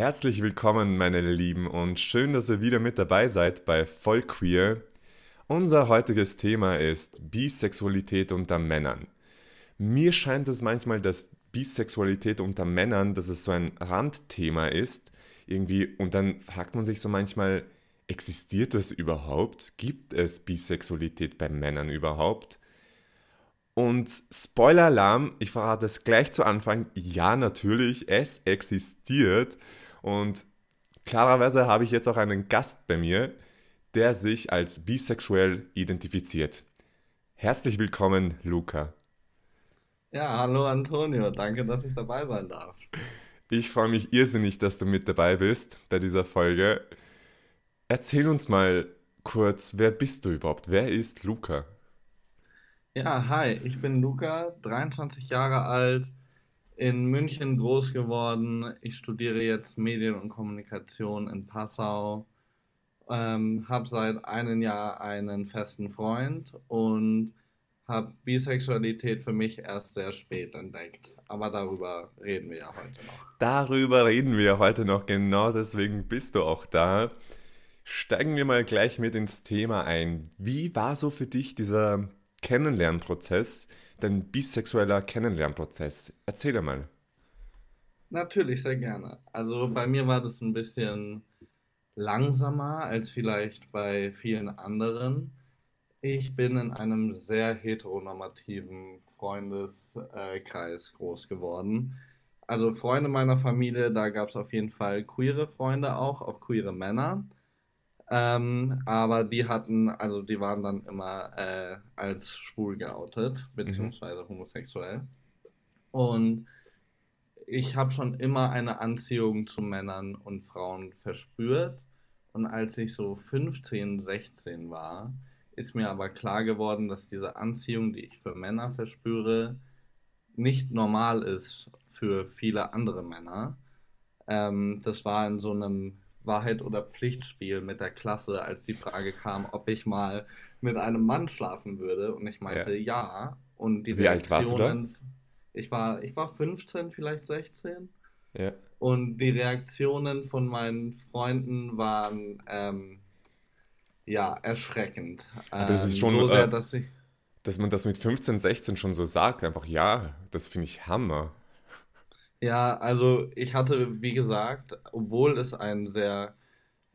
Herzlich willkommen, meine Lieben, und schön, dass ihr wieder mit dabei seid bei Voll Queer. Unser heutiges Thema ist Bisexualität unter Männern. Mir scheint es manchmal, dass Bisexualität unter Männern, dass es so ein Randthema ist, irgendwie, und dann fragt man sich so manchmal, existiert das überhaupt? Gibt es Bisexualität bei Männern überhaupt? Und Spoiler-Alarm, ich verrate es gleich zu Anfang, ja natürlich, es existiert. Und klarerweise habe ich jetzt auch einen Gast bei mir, der sich als bisexuell identifiziert. Herzlich willkommen, Luca. Ja, hallo Antonio, danke, dass ich dabei sein darf. Ich freue mich irrsinnig, dass du mit dabei bist bei dieser Folge. Erzähl uns mal kurz, wer bist du überhaupt? Wer ist Luca? Ja, hi, ich bin Luca, 23 Jahre alt, in München groß geworden. Ich studiere jetzt Medien und Kommunikation in Passau. Ähm, habe seit einem Jahr einen festen Freund und habe Bisexualität für mich erst sehr spät entdeckt. Aber darüber reden wir ja heute noch. Darüber reden wir heute noch, genau deswegen bist du auch da. Steigen wir mal gleich mit ins Thema ein. Wie war so für dich dieser Kennenlernprozess, dein bisexueller Kennenlernprozess? Erzähl mal. Natürlich, sehr gerne. Also bei mir war das ein bisschen langsamer als vielleicht bei vielen anderen. Ich bin in einem sehr heteronormativen Freundeskreis groß geworden. Also Freunde meiner Familie, da gab es auf jeden Fall queere Freunde auch, auch queere Männer. Ähm, aber die hatten, also die waren dann immer äh, als schwul geoutet, mhm. beziehungsweise homosexuell. Und ich habe schon immer eine Anziehung zu Männern und Frauen verspürt. Und als ich so 15, 16 war, ist mir aber klar geworden, dass diese Anziehung, die ich für Männer verspüre, nicht normal ist für viele andere Männer. Ähm, das war in so einem Wahrheit oder Pflichtspiel mit der Klasse, als die Frage kam, ob ich mal mit einem Mann schlafen würde. Und ich meinte ja. ja. Und die Wie alt warst du da? Ich war, ich war 15, vielleicht 16. Ja. Und die Reaktionen von meinen Freunden waren ähm, ja erschreckend. Aber das ist ähm, schon so sehr, äh, dass, ich, dass man das mit 15, 16 schon so sagt, einfach ja, das finde ich Hammer. Ja, also ich hatte, wie gesagt, obwohl es ein sehr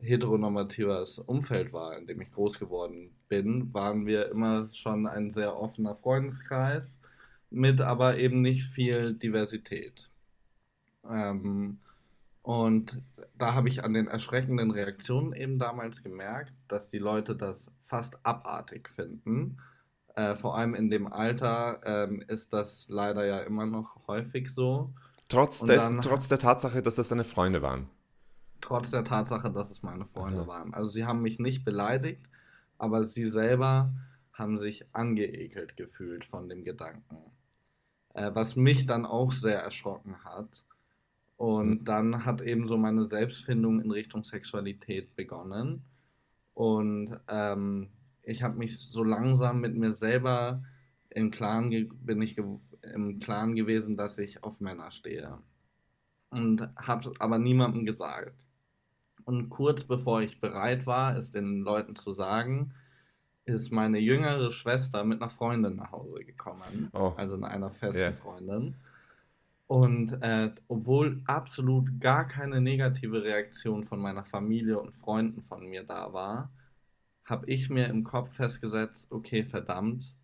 heteronormatives Umfeld war, in dem ich groß geworden bin, waren wir immer schon ein sehr offener Freundeskreis mit aber eben nicht viel Diversität. Ähm, und da habe ich an den erschreckenden Reaktionen eben damals gemerkt, dass die Leute das fast abartig finden. Äh, vor allem in dem Alter ähm, ist das leider ja immer noch häufig so. Trotz, des, dann, trotz der Tatsache, dass das deine Freunde waren. Trotz der Tatsache, dass es meine Freunde Aha. waren. Also sie haben mich nicht beleidigt, aber sie selber haben sich angeekelt gefühlt von dem Gedanken. Äh, was mich dann auch sehr erschrocken hat. Und mhm. dann hat eben so meine Selbstfindung in Richtung Sexualität begonnen. Und ähm, ich habe mich so langsam mit mir selber im Klaren bin ich im Klaren gewesen, dass ich auf Männer stehe. Und habe aber niemandem gesagt. Und kurz bevor ich bereit war, es den Leuten zu sagen, ist meine jüngere Schwester mit einer Freundin nach Hause gekommen. Oh. Also einer festen yeah. Freundin. Und äh, obwohl absolut gar keine negative Reaktion von meiner Familie und Freunden von mir da war, habe ich mir im Kopf festgesetzt, okay, verdammt,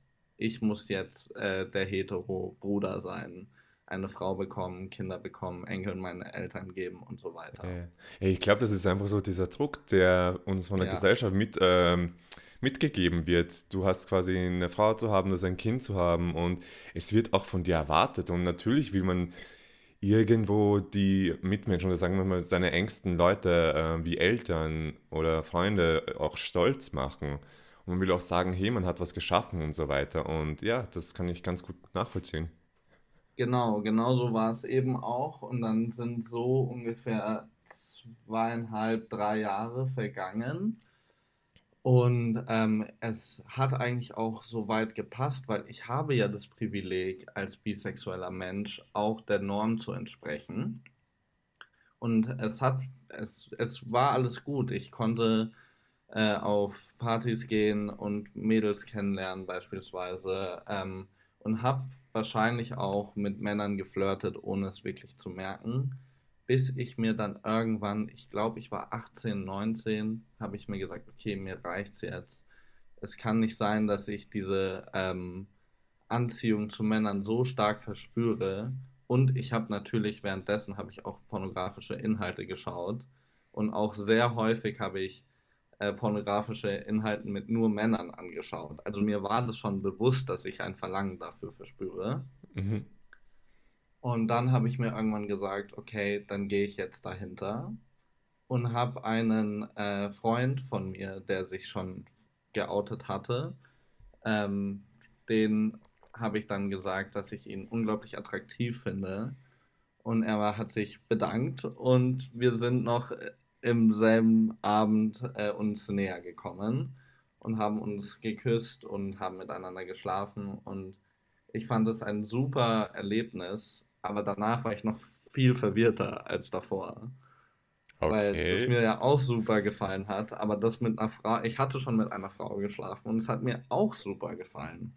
ich muss jetzt äh, der hetero-Bruder sein, eine Frau bekommen, Kinder bekommen, Enkeln meine Eltern geben und so weiter. Ja. Ich glaube, das ist einfach so dieser Druck, der uns von der ja. Gesellschaft mit, ähm, mitgegeben wird. Du hast quasi eine Frau zu haben, das ein Kind zu haben und es wird auch von dir erwartet. Und natürlich will man irgendwo die Mitmenschen oder sagen wir mal seine engsten Leute äh, wie Eltern oder Freunde auch stolz machen. Und man will auch sagen, hey, man hat was geschaffen und so weiter. Und ja, das kann ich ganz gut nachvollziehen. Genau, genau so war es eben auch. Und dann sind so ungefähr zweieinhalb, drei Jahre vergangen. Und ähm, es hat eigentlich auch so weit gepasst, weil ich habe ja das Privileg, als bisexueller Mensch auch der Norm zu entsprechen. Und es hat, es, es war alles gut. Ich konnte äh, auf Partys gehen und Mädels kennenlernen beispielsweise ähm, und habe wahrscheinlich auch mit Männern geflirtet, ohne es wirklich zu merken, bis ich mir dann irgendwann, ich glaube, ich war 18, 19, habe ich mir gesagt, okay, mir reicht's jetzt. Es kann nicht sein, dass ich diese ähm, Anziehung zu Männern so stark verspüre. Und ich habe natürlich währenddessen habe ich auch pornografische Inhalte geschaut und auch sehr häufig habe ich äh, pornografische Inhalte mit nur Männern angeschaut. Also mir war das schon bewusst, dass ich ein Verlangen dafür verspüre. Mhm. Und dann habe ich mir irgendwann gesagt, okay, dann gehe ich jetzt dahinter und habe einen äh, Freund von mir, der sich schon geoutet hatte, ähm, den habe ich dann gesagt, dass ich ihn unglaublich attraktiv finde. Und er hat sich bedankt und wir sind noch im selben Abend äh, uns näher gekommen und haben uns geküsst und haben miteinander geschlafen. Und ich fand es ein super Erlebnis, aber danach war ich noch viel verwirrter als davor. Okay. Weil es mir ja auch super gefallen hat, aber das mit einer Frau, ich hatte schon mit einer Frau geschlafen und es hat mir auch super gefallen.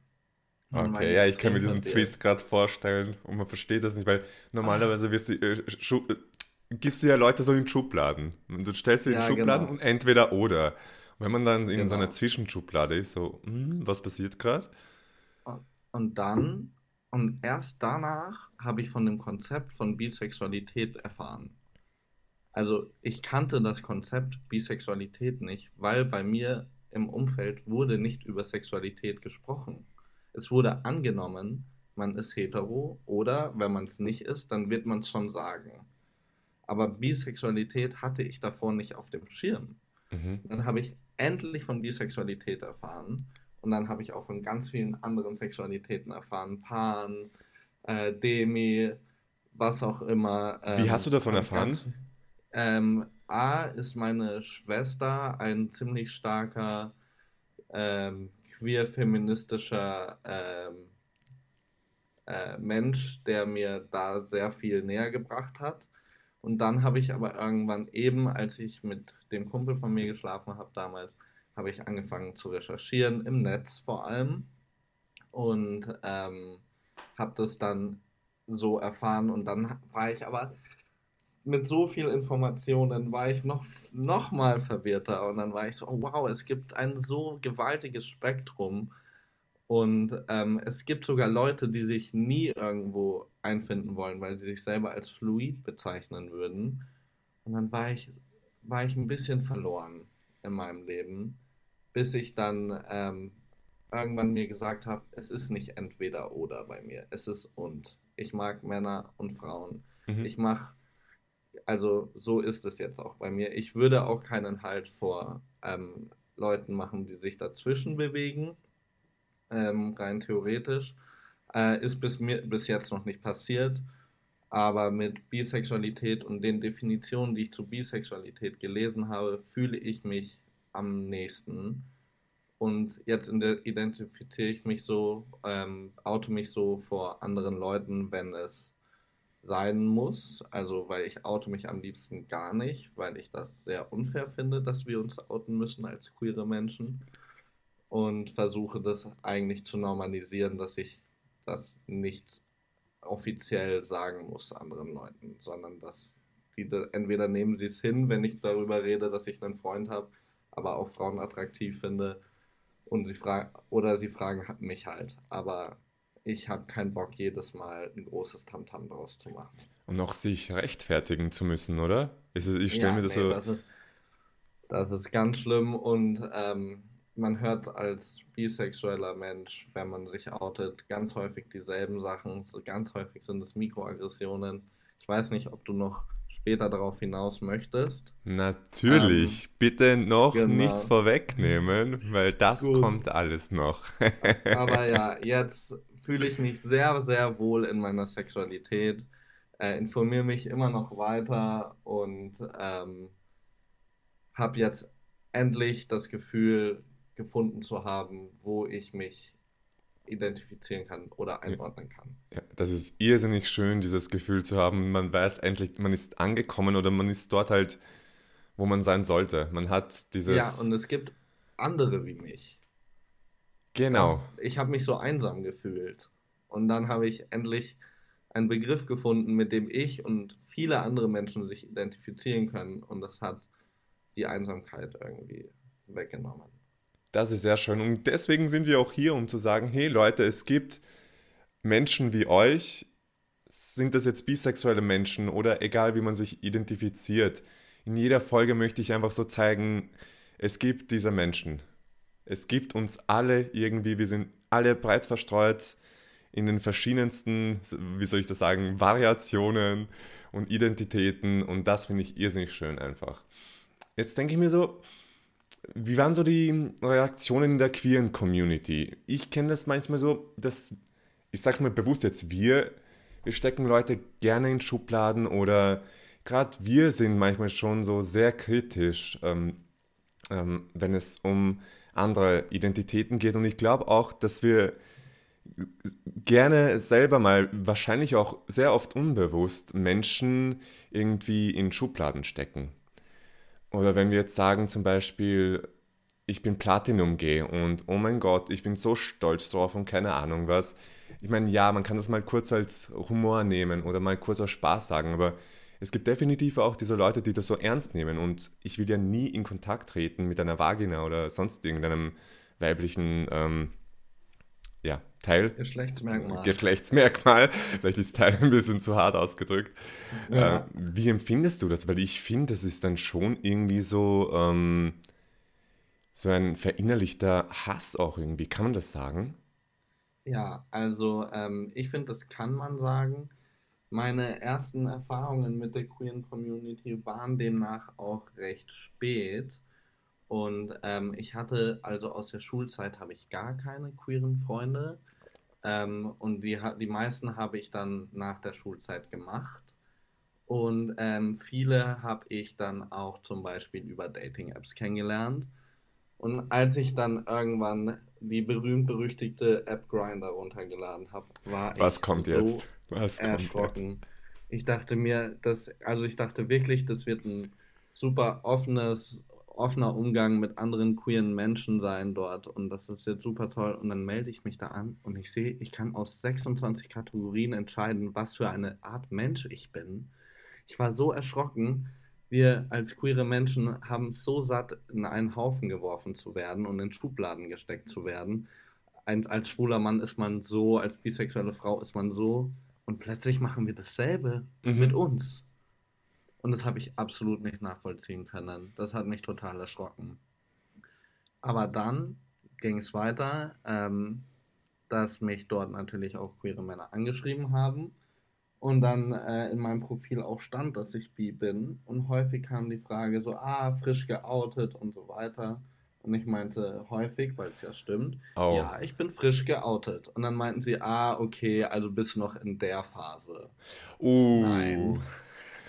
Okay, ja, ich kann mir diesen Twist gerade vorstellen und man versteht das nicht, weil normalerweise wirst du, äh, gibst du ja Leute so in Schubladen. Und du stellst sie in ja, Schubladen genau. und entweder oder. Und wenn man dann in genau. so einer Zwischenschublade ist, so, hm, was passiert gerade? Und dann, und erst danach habe ich von dem Konzept von Bisexualität erfahren. Also ich kannte das Konzept Bisexualität nicht, weil bei mir im Umfeld wurde nicht über Sexualität gesprochen. Es wurde angenommen, man ist hetero oder wenn man es nicht ist, dann wird man es schon sagen. Aber Bisexualität hatte ich davor nicht auf dem Schirm. Mhm. Dann habe ich endlich von Bisexualität erfahren. Und dann habe ich auch von ganz vielen anderen Sexualitäten erfahren. Pan, äh, Demi, was auch immer. Ähm, Wie hast du davon erfahren? Ganz, ähm, A ist meine Schwester ein ziemlich starker ähm, queer-feministischer ähm, äh, Mensch, der mir da sehr viel näher gebracht hat. Und dann habe ich aber irgendwann eben, als ich mit dem Kumpel von mir geschlafen habe damals, habe ich angefangen zu recherchieren, im Netz vor allem. Und ähm, habe das dann so erfahren. Und dann war ich aber mit so viel Informationen, war ich noch, noch mal verwirrter. Und dann war ich so, oh, wow, es gibt ein so gewaltiges Spektrum und ähm, es gibt sogar Leute, die sich nie irgendwo einfinden wollen, weil sie sich selber als fluid bezeichnen würden. Und dann war ich, war ich ein bisschen verloren in meinem Leben, bis ich dann ähm, irgendwann mir gesagt habe, es ist nicht entweder oder bei mir, es ist und. Ich mag Männer und Frauen. Mhm. Ich mache, also so ist es jetzt auch bei mir. Ich würde auch keinen Halt vor ähm, Leuten machen, die sich dazwischen bewegen ähm, rein theoretisch. Äh, ist bis, mir, bis jetzt noch nicht passiert, aber mit Bisexualität und den Definitionen, die ich zu Bisexualität gelesen habe, fühle ich mich am nächsten. Und jetzt identifiziere ich mich so, ähm, oute mich so vor anderen Leuten, wenn es sein muss. Also, weil ich oute mich am liebsten gar nicht, weil ich das sehr unfair finde, dass wir uns outen müssen als queere Menschen und versuche das eigentlich zu normalisieren, dass ich das nicht offiziell sagen muss anderen Leuten, sondern dass die entweder nehmen sie es hin, wenn ich darüber rede, dass ich einen Freund habe, aber auch Frauen attraktiv finde und sie fragen oder sie fragen mich halt, aber ich habe keinen Bock jedes Mal ein großes Tamtam daraus zu machen. Und auch sich rechtfertigen zu müssen, oder? Ich stelle ja, mir das nee, so. Das ist, das ist ganz schlimm und ähm, man hört als bisexueller Mensch, wenn man sich outet, ganz häufig dieselben Sachen. Ganz häufig sind es Mikroaggressionen. Ich weiß nicht, ob du noch später darauf hinaus möchtest. Natürlich. Ähm, Bitte noch genau. nichts vorwegnehmen, weil das Gut. kommt alles noch. Aber ja, jetzt fühle ich mich sehr, sehr wohl in meiner Sexualität. Äh, informiere mich immer noch weiter und ähm, habe jetzt endlich das Gefühl, gefunden zu haben, wo ich mich identifizieren kann oder einordnen kann. Ja, das ist irrsinnig schön, dieses Gefühl zu haben. Man weiß endlich, man ist angekommen oder man ist dort halt, wo man sein sollte. Man hat dieses. Ja, und es gibt andere wie mich. Genau. Das, ich habe mich so einsam gefühlt. Und dann habe ich endlich einen Begriff gefunden, mit dem ich und viele andere Menschen sich identifizieren können. Und das hat die Einsamkeit irgendwie weggenommen. Das ist sehr schön. Und deswegen sind wir auch hier, um zu sagen, hey Leute, es gibt Menschen wie euch, sind das jetzt bisexuelle Menschen oder egal wie man sich identifiziert. In jeder Folge möchte ich einfach so zeigen, es gibt diese Menschen. Es gibt uns alle irgendwie, wir sind alle breit verstreut in den verschiedensten, wie soll ich das sagen, Variationen und Identitäten und das finde ich irrsinnig schön einfach. Jetzt denke ich mir so, wie waren so die Reaktionen in der queeren Community? Ich kenne das manchmal so, dass, ich sag's mal bewusst jetzt, wir, wir stecken Leute gerne in Schubladen oder gerade wir sind manchmal schon so sehr kritisch, ähm, ähm, wenn es um andere Identitäten geht. Und ich glaube auch, dass wir gerne selber mal, wahrscheinlich auch sehr oft unbewusst, Menschen irgendwie in Schubladen stecken. Oder wenn wir jetzt sagen zum Beispiel, ich bin Platinum G und oh mein Gott, ich bin so stolz drauf und keine Ahnung was. Ich meine, ja, man kann das mal kurz als Humor nehmen oder mal kurz aus Spaß sagen, aber es gibt definitiv auch diese Leute, die das so ernst nehmen und ich will ja nie in Kontakt treten mit einer Vagina oder sonst irgendeinem weiblichen ähm, Teil. Geschlechtsmerkmal. Geschlechtsmerkmal. Vielleicht ist Teil ein bisschen zu hart ausgedrückt. Ja. Äh, wie empfindest du das? Weil ich finde, das ist dann schon irgendwie so, ähm, so ein verinnerlichter Hass auch irgendwie. Kann man das sagen? Ja, also ähm, ich finde, das kann man sagen. Meine ersten Erfahrungen mit der queeren Community waren demnach auch recht spät. Und ähm, ich hatte, also aus der Schulzeit habe ich gar keine queeren Freunde. Ähm, und die, die meisten habe ich dann nach der Schulzeit gemacht. Und ähm, viele habe ich dann auch zum Beispiel über Dating-Apps kennengelernt. Und als ich dann irgendwann die berühmt-berüchtigte App Grinder runtergeladen habe, war Was ich kommt so jetzt? Was erschrocken. Kommt jetzt? Ich dachte mir, dass, also ich dachte wirklich, das wird ein super offenes offener Umgang mit anderen queeren Menschen sein dort und das ist jetzt super toll. Und dann melde ich mich da an und ich sehe, ich kann aus 26 Kategorien entscheiden, was für eine Art Mensch ich bin. Ich war so erschrocken. Wir als queere Menschen haben es so satt, in einen Haufen geworfen zu werden und in Schubladen gesteckt zu werden. Ein, als schwuler Mann ist man so, als bisexuelle Frau ist man so. Und plötzlich machen wir dasselbe mhm. mit uns. Und das habe ich absolut nicht nachvollziehen können. Das hat mich total erschrocken. Aber dann ging es weiter, ähm, dass mich dort natürlich auch queere Männer angeschrieben haben. Und dann äh, in meinem Profil auch stand, dass ich bi bin. Und häufig kam die Frage so, ah, frisch geoutet und so weiter. Und ich meinte häufig, weil es ja stimmt, oh. ja, ich bin frisch geoutet. Und dann meinten sie, ah, okay, also bist noch in der Phase. Uh. Nein.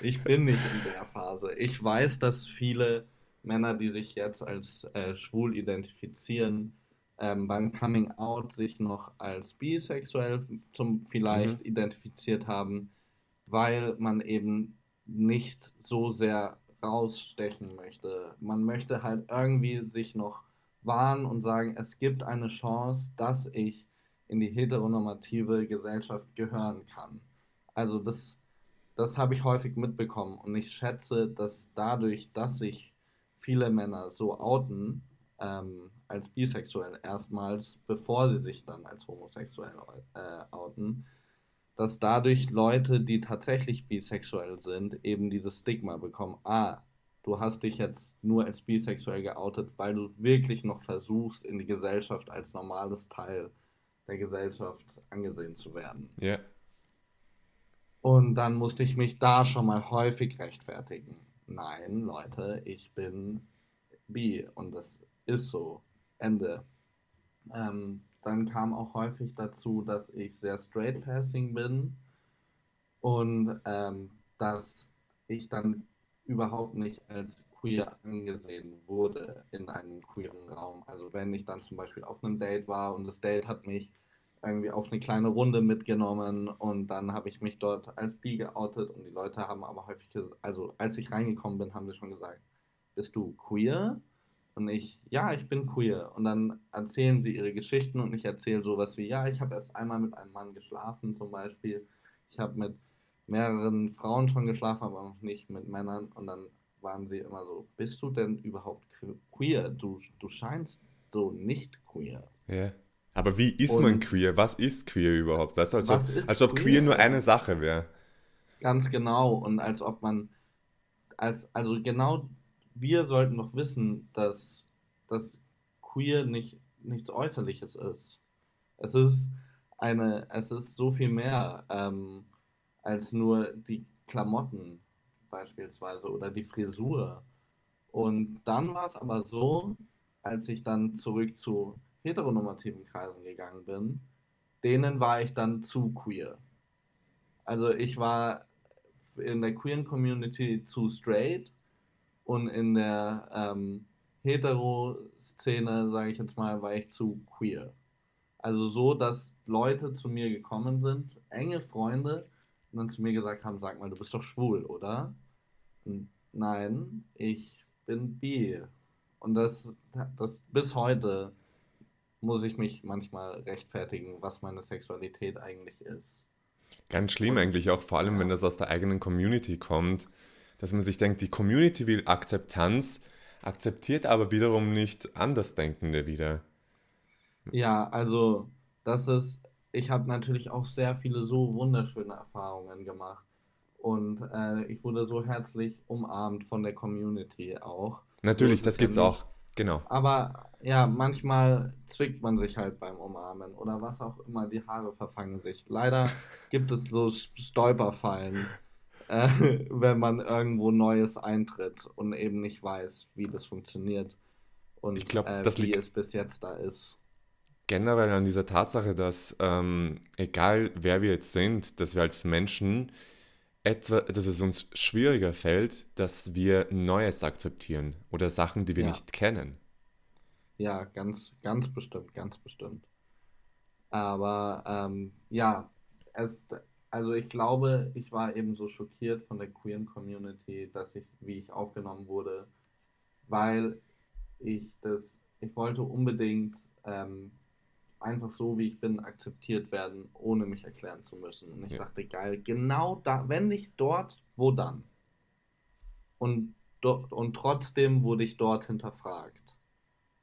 Ich bin nicht in der Phase. Ich weiß, dass viele Männer, die sich jetzt als äh, schwul identifizieren, ähm, beim Coming Out sich noch als bisexuell zum vielleicht mhm. identifiziert haben, weil man eben nicht so sehr rausstechen möchte. Man möchte halt irgendwie sich noch warnen und sagen, es gibt eine Chance, dass ich in die heteronormative Gesellschaft gehören kann. Also das das habe ich häufig mitbekommen und ich schätze, dass dadurch, dass sich viele Männer so outen, ähm, als bisexuell erstmals, bevor sie sich dann als homosexuell äh, outen, dass dadurch Leute, die tatsächlich bisexuell sind, eben dieses Stigma bekommen, ah, du hast dich jetzt nur als bisexuell geoutet, weil du wirklich noch versuchst, in die Gesellschaft als normales Teil der Gesellschaft angesehen zu werden. Ja. Yeah. Und dann musste ich mich da schon mal häufig rechtfertigen. Nein, Leute, ich bin bi und das ist so. Ende. Ähm, dann kam auch häufig dazu, dass ich sehr straight passing bin und ähm, dass ich dann überhaupt nicht als queer angesehen wurde in einem queeren Raum. Also wenn ich dann zum Beispiel auf einem Date war und das Date hat mich irgendwie auf eine kleine Runde mitgenommen und dann habe ich mich dort als bi geoutet und die Leute haben aber häufig, also als ich reingekommen bin, haben sie schon gesagt, bist du queer? Und ich, ja, ich bin queer. Und dann erzählen sie ihre Geschichten und ich erzähle sowas wie, ja, ich habe erst einmal mit einem Mann geschlafen zum Beispiel. Ich habe mit mehreren Frauen schon geschlafen, aber noch nicht mit Männern. Und dann waren sie immer so, bist du denn überhaupt queer? Du, du scheinst so nicht queer. Ja. Aber wie ist und man queer? Was ist queer überhaupt? Weißt du, als, ob, als ob queer, queer nur eine Sache wäre. Ganz genau. Und als ob man, als, also genau, wir sollten doch wissen, dass, dass queer nicht, nichts Äußerliches ist. Es ist eine, es ist so viel mehr ähm, als nur die Klamotten beispielsweise oder die Frisur. Und dann war es aber so, als ich dann zurück zu heteronormativen Kreisen gegangen bin, denen war ich dann zu queer. Also ich war in der queeren Community zu straight und in der ähm, Hetero-Szene, sage ich jetzt mal, war ich zu queer. Also so, dass Leute zu mir gekommen sind, enge Freunde, und dann zu mir gesagt haben, sag mal, du bist doch schwul, oder? Nein, ich bin bi. Und das, das bis heute muss ich mich manchmal rechtfertigen, was meine Sexualität eigentlich ist. Ganz schlimm Und, eigentlich auch, vor allem ja. wenn das aus der eigenen Community kommt, dass man sich denkt, die Community will Akzeptanz, akzeptiert aber wiederum nicht Andersdenkende wieder. Ja, also das ist, ich habe natürlich auch sehr viele so wunderschöne Erfahrungen gemacht. Und äh, ich wurde so herzlich umarmt von der Community auch. Natürlich, so das gibt's auch. Genau. Aber ja, manchmal zwickt man sich halt beim Umarmen oder was auch immer, die Haare verfangen sich. Leider gibt es so Stolperfallen, äh, wenn man irgendwo Neues eintritt und eben nicht weiß, wie das funktioniert und ich glaub, äh, das wie es bis jetzt da ist. Generell an dieser Tatsache, dass ähm, egal wer wir jetzt sind, dass wir als Menschen etwa, dass es uns schwieriger fällt, dass wir Neues akzeptieren oder Sachen, die wir ja. nicht kennen. Ja, ganz, ganz bestimmt, ganz bestimmt. Aber ähm, ja, es, also ich glaube, ich war eben so schockiert von der queeren Community, dass ich, wie ich aufgenommen wurde, weil ich das, ich wollte unbedingt ähm, einfach so, wie ich bin, akzeptiert werden, ohne mich erklären zu müssen. Und ich ja. dachte, geil, genau da, wenn nicht dort, wo dann? Und, und trotzdem wurde ich dort hinterfragt.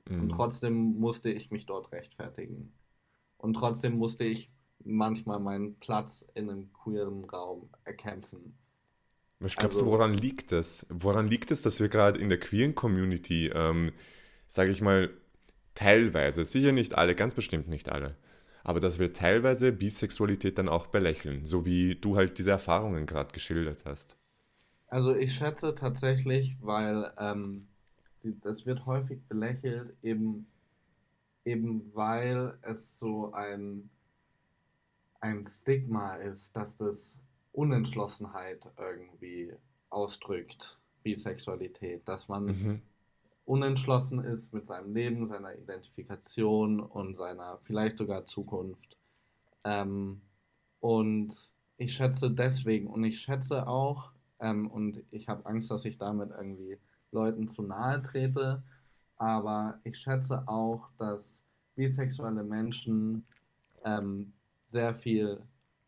Mhm. Und trotzdem musste ich mich dort rechtfertigen. Und trotzdem musste ich manchmal meinen Platz in einem queeren Raum erkämpfen. Was glaubst also, du, woran liegt das? Woran liegt es, dass wir gerade in der queeren Community, ähm, sage ich mal, teilweise, sicher nicht alle, ganz bestimmt nicht alle, aber dass wir teilweise Bisexualität dann auch belächeln, so wie du halt diese Erfahrungen gerade geschildert hast. Also ich schätze tatsächlich, weil ähm, das wird häufig belächelt, eben, eben weil es so ein, ein Stigma ist, dass das Unentschlossenheit irgendwie ausdrückt, Bisexualität, dass man mhm unentschlossen ist mit seinem Leben, seiner Identifikation und seiner vielleicht sogar Zukunft. Ähm, und ich schätze deswegen und ich schätze auch, ähm, und ich habe Angst, dass ich damit irgendwie Leuten zu nahe trete, aber ich schätze auch, dass bisexuelle Menschen ähm, sehr viel,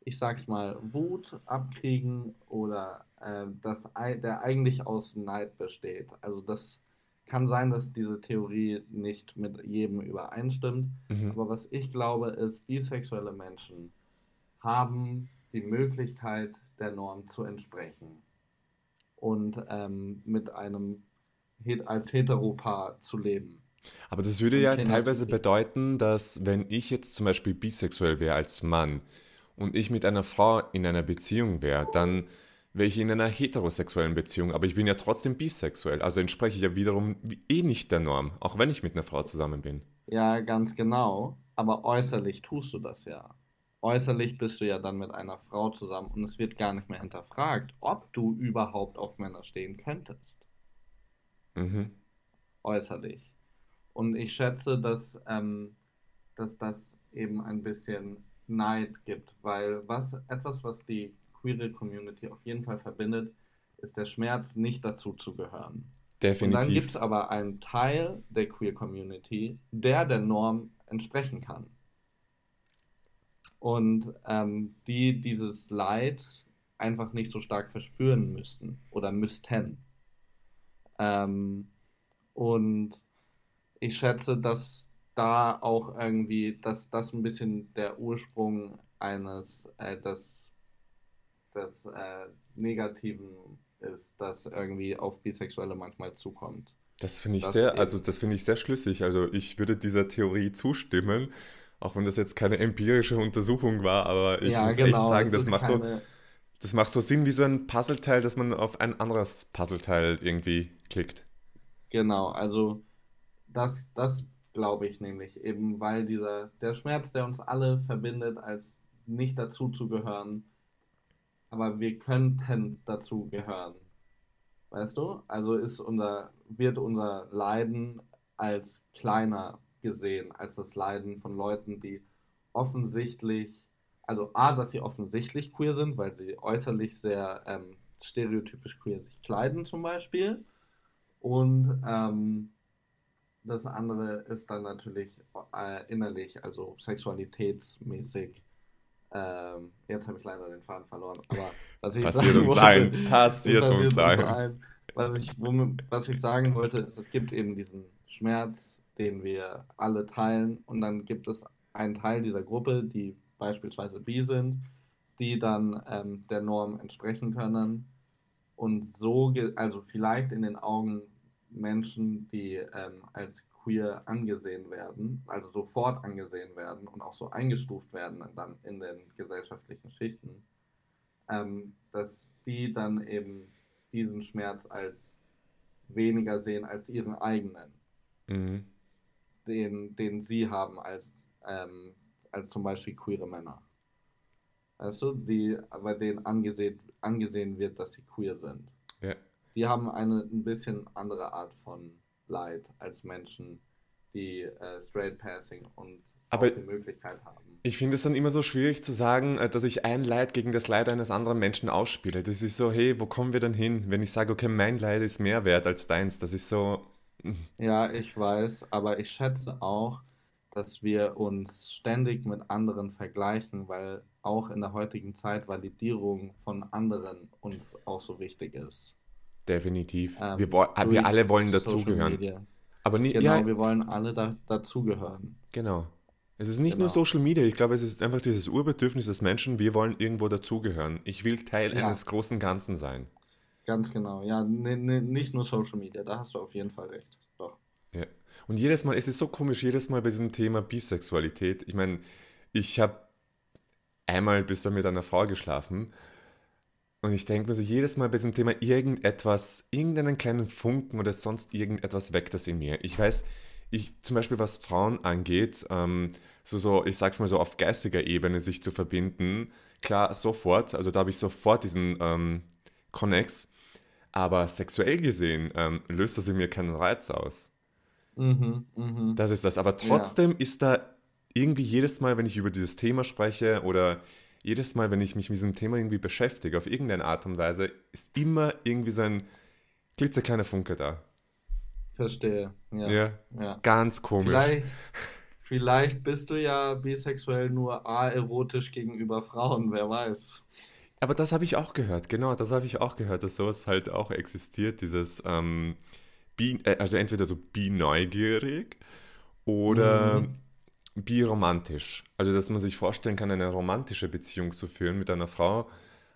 ich sag's mal, Wut abkriegen oder äh, dass der eigentlich aus Neid besteht. Also das kann sein, dass diese Theorie nicht mit jedem übereinstimmt, mhm. aber was ich glaube, ist, bisexuelle Menschen haben die Möglichkeit, der Norm zu entsprechen und ähm, mit einem als Heteropaar zu leben. Aber das würde ja teilweise bedeuten, dass wenn ich jetzt zum Beispiel bisexuell wäre als Mann und ich mit einer Frau in einer Beziehung wäre, dann wäre ich in einer heterosexuellen Beziehung, aber ich bin ja trotzdem bisexuell, also entspreche ich ja wiederum eh nicht der Norm, auch wenn ich mit einer Frau zusammen bin. Ja, ganz genau, aber äußerlich tust du das ja. Äußerlich bist du ja dann mit einer Frau zusammen und es wird gar nicht mehr hinterfragt, ob du überhaupt auf Männer stehen könntest. Mhm. Äußerlich. Und ich schätze, dass, ähm, dass das eben ein bisschen Neid gibt, weil was etwas, was die queere Community auf jeden Fall verbindet, ist der Schmerz, nicht dazu zu gehören. Und dann gibt Definitiv. es aber einen Teil der Queer Community, der der Norm entsprechen kann. Und ähm, die dieses Leid einfach nicht so stark verspüren müssen oder müssten. Ähm, und ich schätze, dass da auch irgendwie, dass das ein bisschen der Ursprung eines, äh, des, des äh, Negativen ist, das irgendwie auf Bisexuelle manchmal zukommt. Das finde ich Dass sehr, also das finde ich sehr schlüssig. Also ich würde dieser Theorie zustimmen, auch wenn das jetzt keine empirische Untersuchung war, aber ich ja, muss echt genau, sagen, es das macht so, keine, das macht so Sinn wie so ein Puzzleteil, dass man auf ein anderes Puzzleteil irgendwie klickt. genau, also das, das glaube ich nämlich, eben weil dieser, der Schmerz, der uns alle verbindet, als nicht dazu zu gehören, aber wir könnten dazu gehören. Weißt du? Also ist unser, wird unser Leiden als kleiner gesehen, als das Leiden von Leuten, die offensichtlich, also A, dass sie offensichtlich queer sind, weil sie äußerlich sehr ähm, stereotypisch queer sich kleiden zum Beispiel. Und ähm, das andere ist dann natürlich äh, innerlich, also sexualitätsmäßig. Ähm, jetzt habe ich leider den Faden verloren, aber was ich Passiert sagen uns wollte, es passiert passiert uns allen. allen. Was ich, was ich sagen wollte, ist, es gibt eben diesen Schmerz, den wir alle teilen, und dann gibt es einen Teil dieser Gruppe, die beispielsweise bi sind, die dann ähm, der Norm entsprechen können und so, also vielleicht in den Augen Menschen, die ähm, als queer angesehen werden, also sofort angesehen werden und auch so eingestuft werden dann in den gesellschaftlichen Schichten, ähm, dass die dann eben diesen Schmerz als weniger sehen als ihren eigenen, Mhm. den, den sie haben als, ähm, als zum Beispiel queere Männer. Weißt du, die, bei denen angesehen, angesehen wird, dass sie queer sind. Ja. Die haben eine ein bisschen andere Art von Leid als Menschen, die äh, Straight Passing und Aber die Möglichkeit haben. ich finde es dann immer so schwierig zu sagen, äh, dass ich ein Leid gegen das Leid eines anderen Menschen ausspiele. Das ist so, hey, wo kommen wir denn hin, wenn ich sage, okay, mein Leid ist mehr wert als deins? Das ist so, Ja, ich weiß, aber ich schätze auch, dass wir uns ständig mit anderen vergleichen, weil auch in der heutigen Zeit Validierung von anderen uns auch so wichtig ist. Definitiv. Wir, Ähm, wo- ah, wir alle wollen dazugehören. Aber nie, ja, Genau, wir wollen alle da, dazugehören. genau. Es ist nicht nur Genau. Social Media, ich glaube, es ist einfach dieses Urbedürfnis des Menschen, wir wollen irgendwo dazugehören. Ich will Teil Ja, eines großen Ganzen sein. ganz genau. Ja, ne, ne, nicht nur Social Media, da hast du auf jeden Fall recht. Doch. Ja. Und jedes Mal, es ist so komisch, jedes Mal bei diesem Thema Bisexualität. Ich meine, ich habe einmal bisher mit einer Frau geschlafen und ich denke mir so jedes Mal bei diesem Thema irgendetwas, irgendeinen kleinen Funken oder sonst irgendetwas weckt das in mir. Ich weiß, ich zum Beispiel was Frauen angeht, ähm, so, so, ich sag's mal so auf geistiger Ebene sich zu verbinden, klar, sofort, also da habe ich sofort diesen ähm, Connex, aber sexuell gesehen ähm, löst das in mir keinen Reiz aus. Mhm, mhm. Das ist das. Aber Ja, trotzdem ist da irgendwie jedes Mal, wenn ich über dieses Thema spreche oder jedes Mal, wenn ich mich mit diesem Thema irgendwie beschäftige, auf irgendeine Art und Weise, ist immer irgendwie so ein klitzekleiner Funke da. verstehe. Ja, Ja, ja. ganz komisch. Vielleicht, vielleicht bist du ja bisexuell nur aerotisch gegenüber Frauen, wer weiß. Aber das habe ich auch gehört, genau, das habe ich auch gehört, dass sowas halt auch existiert, dieses, ähm, bi, äh, also entweder so bi-neugierig oder Mhm. Biromantisch. Also, dass man sich vorstellen kann, eine romantische Beziehung zu führen mit einer Frau,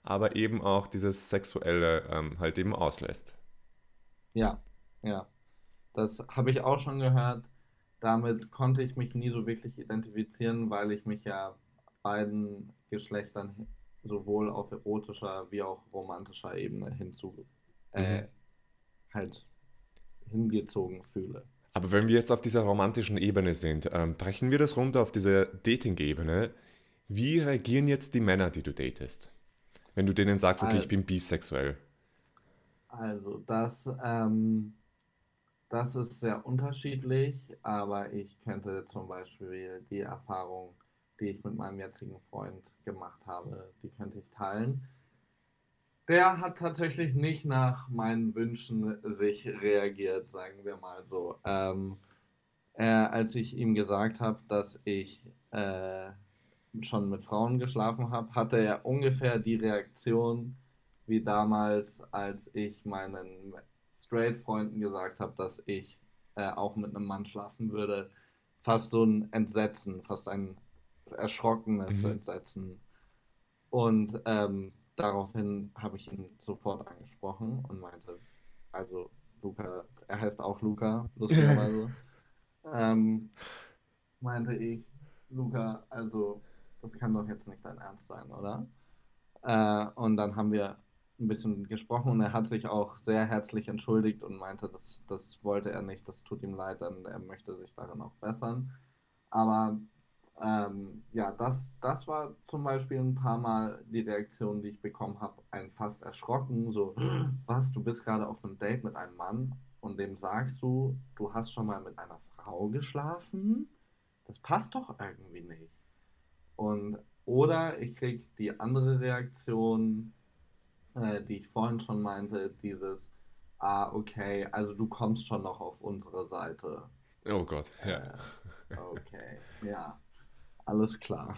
aber eben auch dieses Sexuelle ähm, halt eben auslässt. Ja, ja. Das habe ich auch schon gehört. Damit konnte ich mich nie so wirklich identifizieren, weil ich mich ja beiden Geschlechtern sowohl auf erotischer wie auch romantischer Ebene hinzu, Mhm. äh, halt hingezogen fühle. Aber wenn wir jetzt auf dieser romantischen Ebene sind, ähm, brechen wir das runter auf diese Dating-Ebene. Wie reagieren jetzt die Männer, die du datest? Wenn du denen sagst, okay, ich Al- bin bisexuell. Also das, ähm, das ist sehr unterschiedlich, aber ich könnte zum Beispiel die Erfahrung die ich mit meinem jetzigen Freund gemacht habe, die könnte ich teilen. Der hat tatsächlich nicht nach meinen Wünschen sich reagiert, sagen wir mal so. Ähm, äh, als ich ihm gesagt habe, dass ich äh, schon mit Frauen geschlafen habe, hatte er ungefähr die Reaktion wie damals, als ich meinen Straight-Freunden gesagt habe, dass ich äh, auch mit einem Mann schlafen würde. Fast so ein Entsetzen, fast ein erschrockenes mhm. Entsetzen. Und ähm, daraufhin habe ich ihn sofort angesprochen und meinte, also Luca, er heißt auch Luca, lustigerweise, ähm, meinte ich, Luca, also das kann doch jetzt nicht dein Ernst sein, oder? Äh, und dann haben wir ein bisschen gesprochen und er hat sich auch sehr herzlich entschuldigt und meinte, das, das wollte er nicht, das tut ihm leid, und er möchte sich darin auch bessern. Aber ähm, ja, das, das war zum Beispiel ein paar Mal die Reaktion, die ich bekommen habe, ein fast erschrocken, so, was, du bist gerade auf einem Date mit einem Mann und dem sagst du, du hast schon mal mit einer Frau geschlafen? Das passt doch irgendwie nicht. Und, oder ich kriege die andere Reaktion, äh, die ich vorhin schon meinte, dieses, ah, okay, also du kommst schon noch auf unsere Seite. Oh Gott, ja. Äh, okay, ja, alles klar.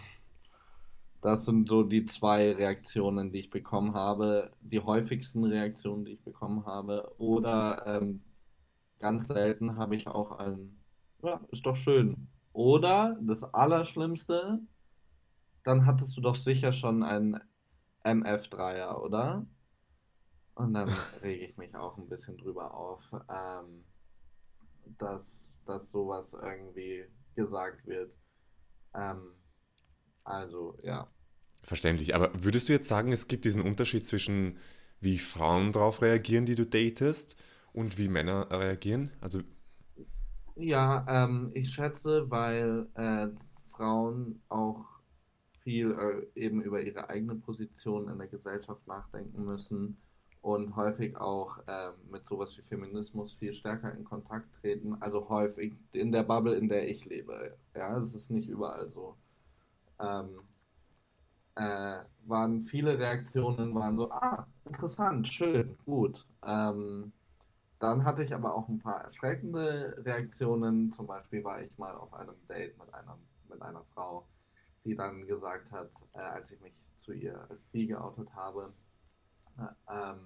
Das sind so die zwei Reaktionen, die ich bekommen habe, die häufigsten Reaktionen, die ich bekommen habe. Oder ähm, ganz selten habe ich auch ein, ja, ist doch schön. Oder das Allerschlimmste, dann hattest du doch sicher schon ein MF3er, oder? Und dann rege ich mich auch ein bisschen drüber auf, ähm, dass, dass sowas irgendwie gesagt wird. Ähm, also, ja. Verständlich. Aber würdest du jetzt sagen, es gibt diesen Unterschied zwischen, wie Frauen darauf reagieren, die du datest, und wie Männer reagieren? Also. Ja, ähm, ich schätze, weil äh, Frauen auch viel äh, eben über ihre eigene Position in der Gesellschaft nachdenken müssen und häufig auch äh, mit sowas wie Feminismus viel stärker in Kontakt treten. Also häufig in der Bubble, in der ich lebe. Ja, es ist nicht überall so. Ähm, äh, waren viele Reaktionen, waren so, ah, interessant, schön, gut. Ähm, dann hatte ich aber auch ein paar erschreckende Reaktionen. Zum Beispiel war ich mal auf einem Date mit einer, mit einer Frau, die dann gesagt hat, äh, als ich mich zu ihr als bi geoutet habe, ähm,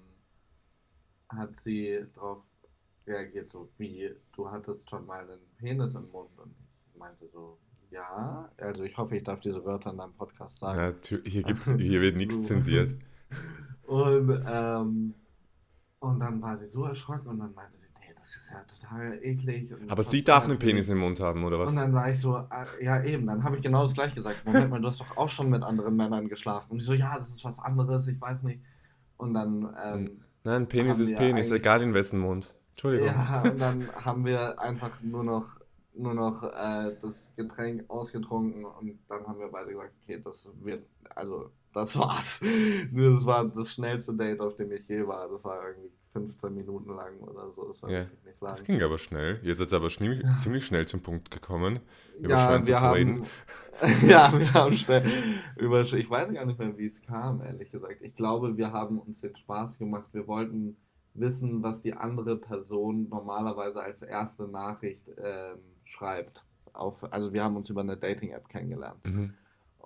hat sie darauf reagiert, so wie, du hattest schon mal einen Penis im Mund und ich meinte so, ja, also ich hoffe, ich darf diese Wörter in deinem Podcast sagen. Ja, hier, gibt's, hier wird nichts zensiert. Und, ähm, und dann war sie so erschrocken und dann meinte sie, nee, das ist ja total eklig. Aber sie darf einen Penis im Mund haben, oder was? Und dann war ich so, äh, ja eben, dann habe ich genau das gleiche gesagt. Moment mal, du hast doch auch schon mit anderen Männern geschlafen. Und sie so, ja, das ist was anderes, ich weiß nicht. Und dann. Ähm, Nein, Penis ist Penis, egal in wessen Mund. Entschuldigung. Ja, und dann haben wir einfach nur noch, nur noch äh, das Getränk ausgetrunken und dann haben wir beide gesagt, okay, das wird, also das war's. Das war das schnellste Date, auf dem ich je war. Das war irgendwie 15 Minuten lang oder so. Das war ja, nicht lang. Das ging aber schnell. Ihr seid aber schnell, ja. ziemlich schnell zum Punkt gekommen, über ja, Schwänze zu haben, reden. ja, wir haben schnell über. Ich weiß gar nicht mehr, wie es kam, ehrlich gesagt. Ich glaube, wir haben uns den Spaß gemacht. Wir wollten wissen, was die andere Person normalerweise als erste Nachricht ähm, schreibt. Auf, also wir haben uns über eine Dating-App kennengelernt. Mhm.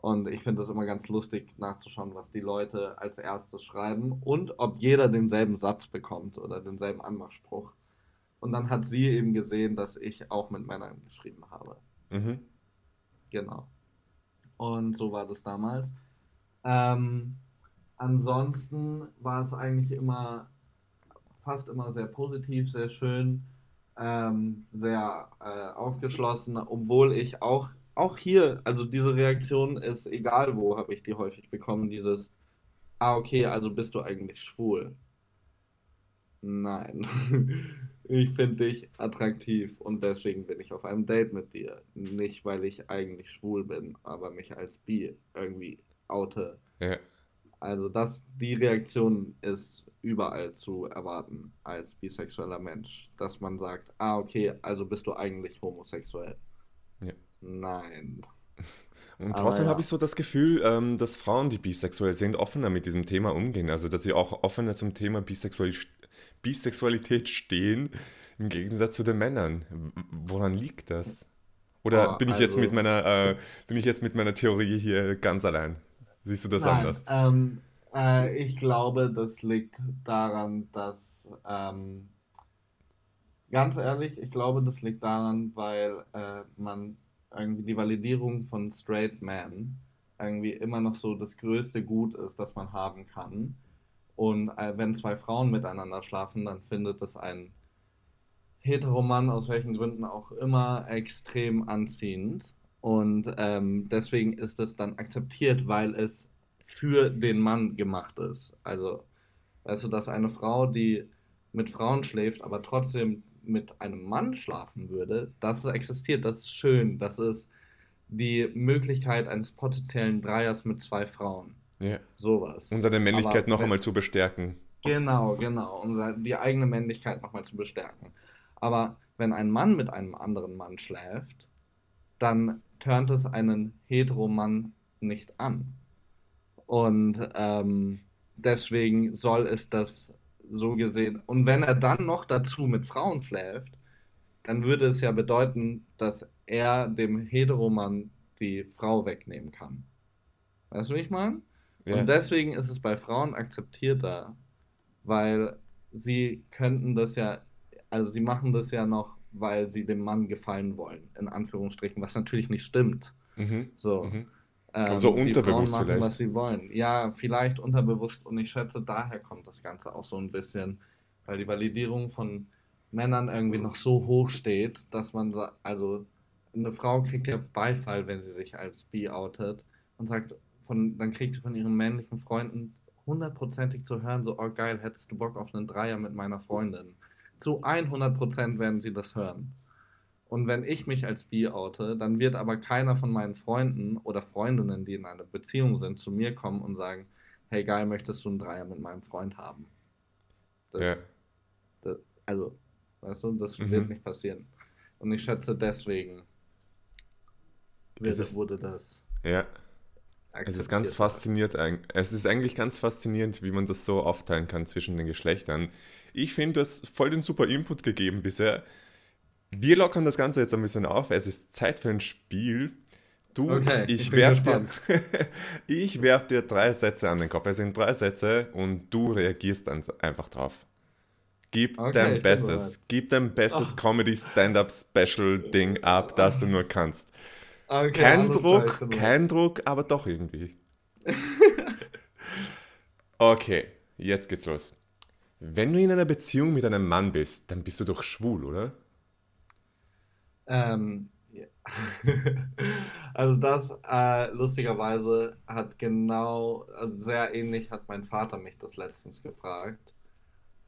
Und ich finde das immer ganz lustig nachzuschauen, was die Leute als erstes schreiben und ob jeder denselben Satz bekommt oder denselben Anmachspruch. Und dann hat sie eben gesehen, dass ich auch mit Männern geschrieben habe. Mhm. Genau. Und so war das damals. Ähm, ansonsten war es eigentlich immer, fast immer sehr positiv, sehr schön, ähm, sehr äh, aufgeschlossen, obwohl ich auch auch hier, also diese Reaktion ist egal wo, habe ich die häufig bekommen, dieses, ah, okay, also bist du eigentlich schwul. Nein. ich finde dich attraktiv und deswegen bin ich auf einem Date mit dir. Nicht, weil ich eigentlich schwul bin, aber mich als bi irgendwie oute. Ja. Also das, die Reaktion ist überall zu erwarten als bisexueller Mensch, dass man sagt, ah okay, also bist du eigentlich homosexuell. Nein. Und trotzdem ja. habe ich so das Gefühl, ähm, dass Frauen, die bisexuell sind, offener mit diesem Thema umgehen. Also, dass sie auch offener zum Thema Bisexual Bisexualität stehen, im Gegensatz zu den Männern. Woran liegt das? Oder oh, bin ich also, jetzt mit meiner, äh, bin ich jetzt mit meiner Theorie hier ganz allein? Siehst du das nein, anders? Ähm, äh, ich glaube, das liegt daran, dass ähm, ganz ehrlich, ich glaube, das liegt daran, weil äh, man irgendwie die Validierung von Straight Man irgendwie immer noch so das größte Gut ist, das man haben kann. Und äh, wenn zwei Frauen miteinander schlafen, dann findet das ein Heteromann aus welchen Gründen auch immer extrem anziehend. Und ähm, deswegen ist es dann akzeptiert, weil es für den Mann gemacht ist. Also, du, dass eine Frau, die mit Frauen schläft, aber trotzdem mit einem Mann schlafen würde, das existiert, das ist schön, das ist die Möglichkeit eines potenziellen Dreiers mit zwei Frauen. Ja. Sowas. Um seine Männlichkeit noch einmal zu bestärken. Genau, genau, um die eigene Männlichkeit noch einmal zu bestärken. Aber wenn ein Mann mit einem anderen Mann schläft, dann turnt es einen Heteromann nicht an. Und ähm, deswegen soll es das so gesehen. Und wenn er dann noch dazu mit Frauen schläft, dann würde es ja bedeuten, dass er dem Heteromann die Frau wegnehmen kann. Weißt du, wie ich meine? Ja. Und deswegen ist es bei Frauen akzeptierter, weil sie könnten das ja, also sie machen das ja noch, weil sie dem Mann gefallen wollen, in Anführungsstrichen, was natürlich nicht stimmt. Mhm. So. Mhm. Ähm, so unterbewusst machen, vielleicht. was sie wollen. Ja, vielleicht unterbewusst und ich schätze, daher kommt das Ganze auch so ein bisschen, weil die Validierung von Männern irgendwie noch so hoch steht, dass man, also eine Frau kriegt ja Beifall, wenn sie sich als bi outet und sagt, von, dann kriegt sie von ihren männlichen Freunden hundertprozentig zu hören, so, oh geil, hättest du Bock auf einen Dreier mit meiner Freundin. Zu 100% werden sie das hören. Und wenn ich mich als bi oute, dann wird aber keiner von meinen Freunden oder Freundinnen, die in einer Beziehung sind, zu mir kommen und sagen, hey geil, möchtest du einen Dreier mit meinem Freund haben? Das, ja. das, also, weißt du, das mhm. wird nicht passieren. Und ich schätze, deswegen wird, wurde das. Ja. Es ist ganz faszinierend. Es ist eigentlich ganz faszinierend, wie man das so aufteilen kann zwischen den Geschlechtern. Ich finde, du hast voll den super Input gegeben bisher. Wir lockern das Ganze jetzt ein bisschen auf. Es ist Zeit für ein Spiel. Du, okay, ich, ich werf dir, ich werf dir drei Sätze an den Kopf. Es sind drei Sätze und du reagierst dann einfach drauf. Gib okay, dein Bestes. Gib dein bestes oh. Comedy-Stand-Up-Special-Ding ab, das du nur kannst. Okay, kein Druck, kein Druck, aber doch irgendwie. okay, jetzt geht's los. Wenn du in einer Beziehung mit einem Mann bist, dann bist du doch schwul, oder? Ähm, ja. also das äh, lustigerweise hat genau, also sehr ähnlich hat mein Vater mich das letztens gefragt,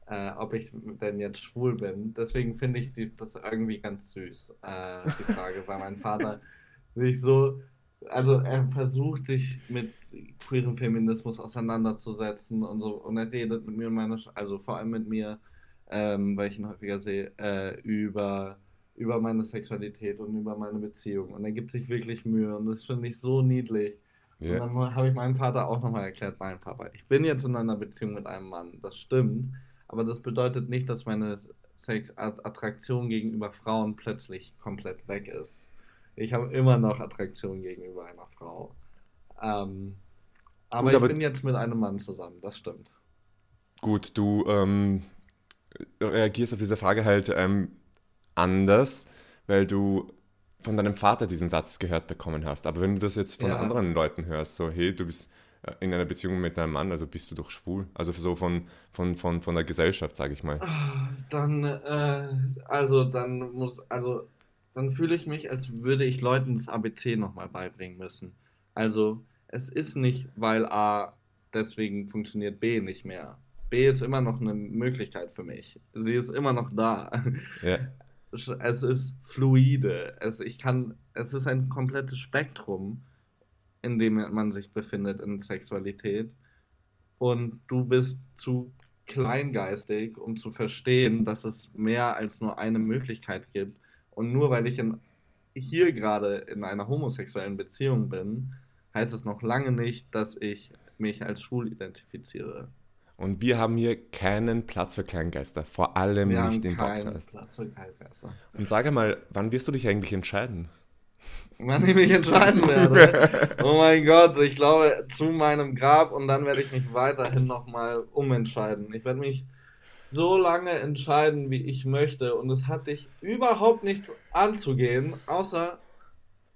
äh, ob ich denn jetzt schwul bin. Deswegen finde ich die, das irgendwie ganz süß, äh, die Frage, weil mein Vater sich so, also er versucht sich mit queerem Feminismus auseinanderzusetzen und so und er redet mit mir und meiner, also vor allem mit mir, ähm, weil ich ihn häufiger sehe, äh, über über meine Sexualität und über meine Beziehung. Und er gibt sich wirklich Mühe und das finde ich so niedlich. Yeah. Und dann habe ich meinem Vater auch nochmal erklärt, nein, Papa, ich bin jetzt in einer Beziehung mit einem Mann, das stimmt, aber das bedeutet nicht, dass meine Sex Attraktion gegenüber Frauen plötzlich komplett weg ist. Ich habe immer noch Attraktion gegenüber einer Frau. Ähm, aber, Gut, aber ich bin jetzt mit einem Mann zusammen, das stimmt. Gut, du ähm, reagierst auf diese Frage halt ähm, anders, weil du von deinem Vater diesen Satz gehört bekommen hast. Aber wenn du das jetzt von ja. anderen Leuten hörst, so, hey, du bist äh, in einer Beziehung mit deinem Mann, also bist du doch schwul. Also so von, von, von, von der Gesellschaft, sage ich mal. Dann, äh, also dann muss, also dann fühle ich mich, als würde ich Leuten das ABC nochmal beibringen müssen. Also es ist nicht, weil A, deswegen funktioniert B nicht mehr. B ist immer noch eine Möglichkeit für mich. Sie ist immer noch da. Ja es ist fluide. Es, ich kann, es ist ein komplettes Spektrum, in dem man sich befindet in Sexualität. Und du bist zu kleingeistig, um zu verstehen, dass es mehr als nur eine Möglichkeit gibt. Und nur weil ich in hier gerade in einer homosexuellen Beziehung bin, heißt es noch lange nicht, dass ich mich als schwul identifiziere. Und wir haben hier keinen Platz für Kleingeister, vor allem wir nicht im Podcast. Platz für Kleingeister. Und sage mal, wann wirst du dich eigentlich entscheiden? Wann ich mich entscheiden werde? oh mein Gott, ich glaube zu meinem Grab und dann werde ich mich weiterhin nochmal umentscheiden. Ich werde mich so lange entscheiden, wie ich möchte und es hat dich überhaupt nichts anzugehen, außer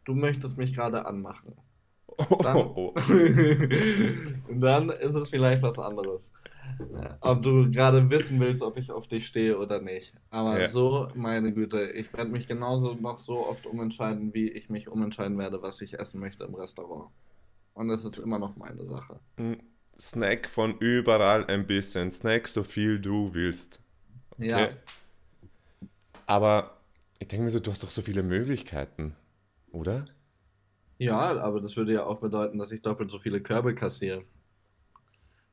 du möchtest mich gerade anmachen. Dann, oh, oh. dann ist es vielleicht was anderes. Ob du gerade wissen willst, ob ich auf dich stehe oder nicht. Aber ja. so, meine Güte, ich werde mich genauso noch so oft umentscheiden, wie ich mich umentscheiden werde, was ich essen möchte im Restaurant. Und das ist immer noch meine Sache. Snack von überall ein bisschen. Snack so viel du willst. Okay? Ja. Aber ich denke mir so, du hast doch so viele Möglichkeiten, oder? Ja, aber das würde ja auch bedeuten, dass ich doppelt so viele Körbe kassiere.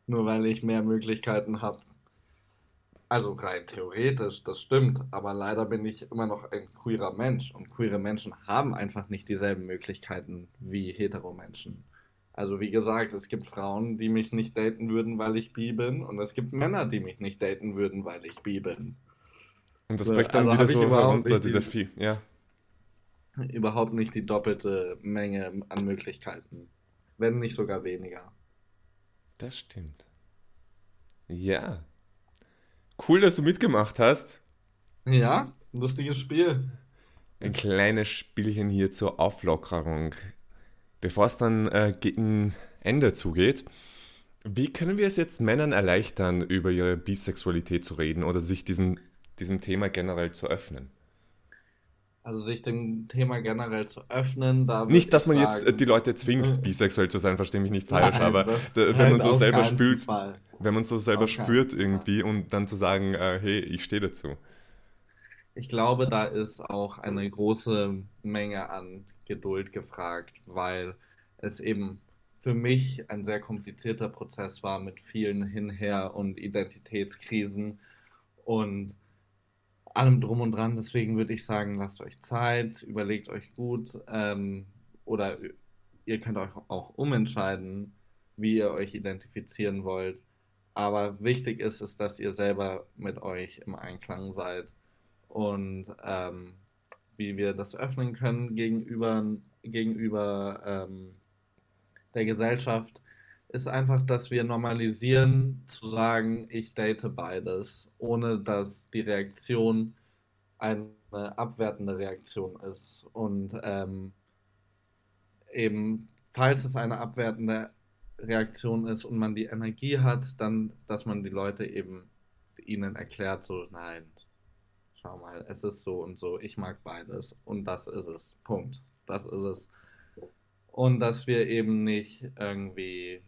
Nur weil ich mehr Möglichkeiten habe. Also rein theoretisch, das stimmt, aber leider bin ich immer noch ein queerer Mensch und queere Menschen haben einfach nicht dieselben Möglichkeiten wie hetero Menschen. Also wie gesagt, es gibt Frauen, die mich nicht daten würden, weil ich bi bin und es gibt Männer, die mich nicht daten würden, weil ich bi bin. Und das bricht dann also wieder so herunter, dieser Vieh, ja überhaupt nicht die doppelte Menge an Möglichkeiten. Wenn nicht sogar weniger. Das stimmt. Ja. Cool, dass du mitgemacht hast. Ja, lustiges Spiel. Ein kleines Spielchen hier zur Auflockerung. Bevor es dann äh, gegen Ende zugeht, wie können wir es jetzt Männern erleichtern, über ihre Bisexualität zu reden oder sich diesem, diesem Thema generell zu öffnen? Also sich dem Thema generell zu öffnen. Da nicht, dass man sagen, jetzt die Leute zwingt, bisexuell zu sein, verstehe mich nicht falsch, Nein, aber da, wenn man so selber spürt, wenn man so selber spürt irgendwie Fall. und dann zu sagen, äh, hey, ich stehe dazu. Ich glaube, da ist auch eine große Menge an Geduld gefragt, weil es eben für mich ein sehr komplizierter Prozess war mit vielen Hinher- und Identitätskrisen und allem drum und dran. Deswegen würde ich sagen, lasst euch Zeit, überlegt euch gut ähm, oder ihr könnt euch auch umentscheiden, wie ihr euch identifizieren wollt. Aber wichtig ist es, dass ihr selber mit euch im Einklang seid und ähm, wie wir das öffnen können gegenüber, gegenüber ähm, der Gesellschaft ist einfach, dass wir normalisieren zu sagen, ich date beides, ohne dass die Reaktion eine abwertende Reaktion ist. Und ähm, eben, falls es eine abwertende Reaktion ist und man die Energie hat, dann, dass man die Leute eben ihnen erklärt, so, nein, schau mal, es ist so und so, ich mag beides und das ist es. Punkt. Das ist es. Und dass wir eben nicht irgendwie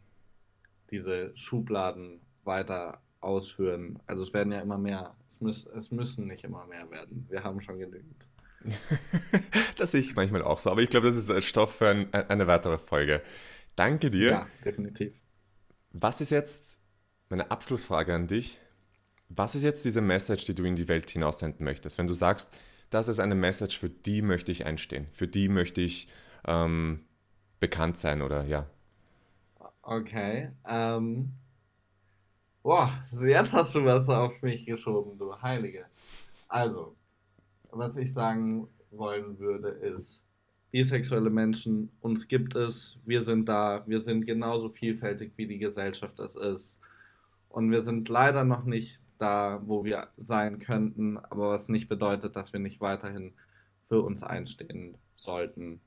diese Schubladen weiter ausführen. Also es werden ja immer mehr. Es, müß, es müssen nicht immer mehr werden. Wir haben schon genügend. das sehe ich manchmal auch so. Aber ich glaube, das ist Stoff für ein, eine weitere Folge. Danke dir. Ja, definitiv. Was ist jetzt meine Abschlussfrage an dich? Was ist jetzt diese Message, die du in die Welt hinaussenden möchtest? Wenn du sagst, das ist eine Message, für die möchte ich einstehen, für die möchte ich ähm, bekannt sein oder ja, Okay. Ähm. Boah, jetzt hast du was auf mich geschoben, du Heilige. Also, was ich sagen wollen würde, ist, bisexuelle Menschen, uns gibt es, wir sind da, wir sind genauso vielfältig, wie die Gesellschaft das ist. Und wir sind leider noch nicht da, wo wir sein könnten, aber was nicht bedeutet, dass wir nicht weiterhin für uns einstehen sollten.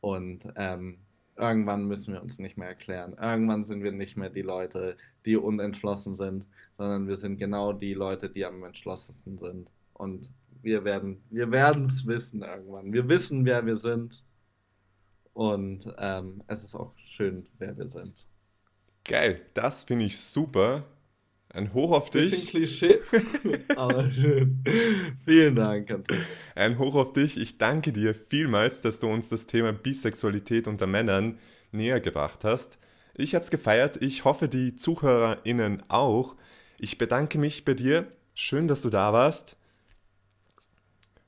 Und ähm, irgendwann müssen wir uns nicht mehr erklären. Irgendwann sind wir nicht mehr die Leute, die unentschlossen sind, sondern wir sind genau die Leute, die am entschlossensten sind. Und wir werden wir es wissen irgendwann. Wir wissen, wer wir sind. Und ähm, es ist auch schön, wer wir sind. Geil, das finde ich super. Ein Hoch auf dich. Bisschen Klischee, aber schön. Vielen Dank, Anton. Ein Hoch auf dich. Ich danke dir vielmals, dass du uns das Thema Bisexualität unter Männern näher gebracht hast. Ich habe es gefeiert. Ich hoffe, die ZuhörerInnen auch. Ich bedanke mich bei dir. Schön, dass du da warst.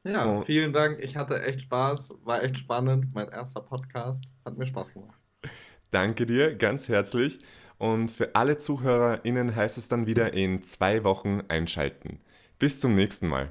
Ja, oh. vielen Dank. Ich hatte echt Spaß. War echt spannend. Mein erster Podcast. Hat mir Spaß gemacht. Danke dir ganz herzlich. Und für alle ZuhörerInnen heißt es dann wieder in zwei Wochen einschalten. Bis zum nächsten Mal.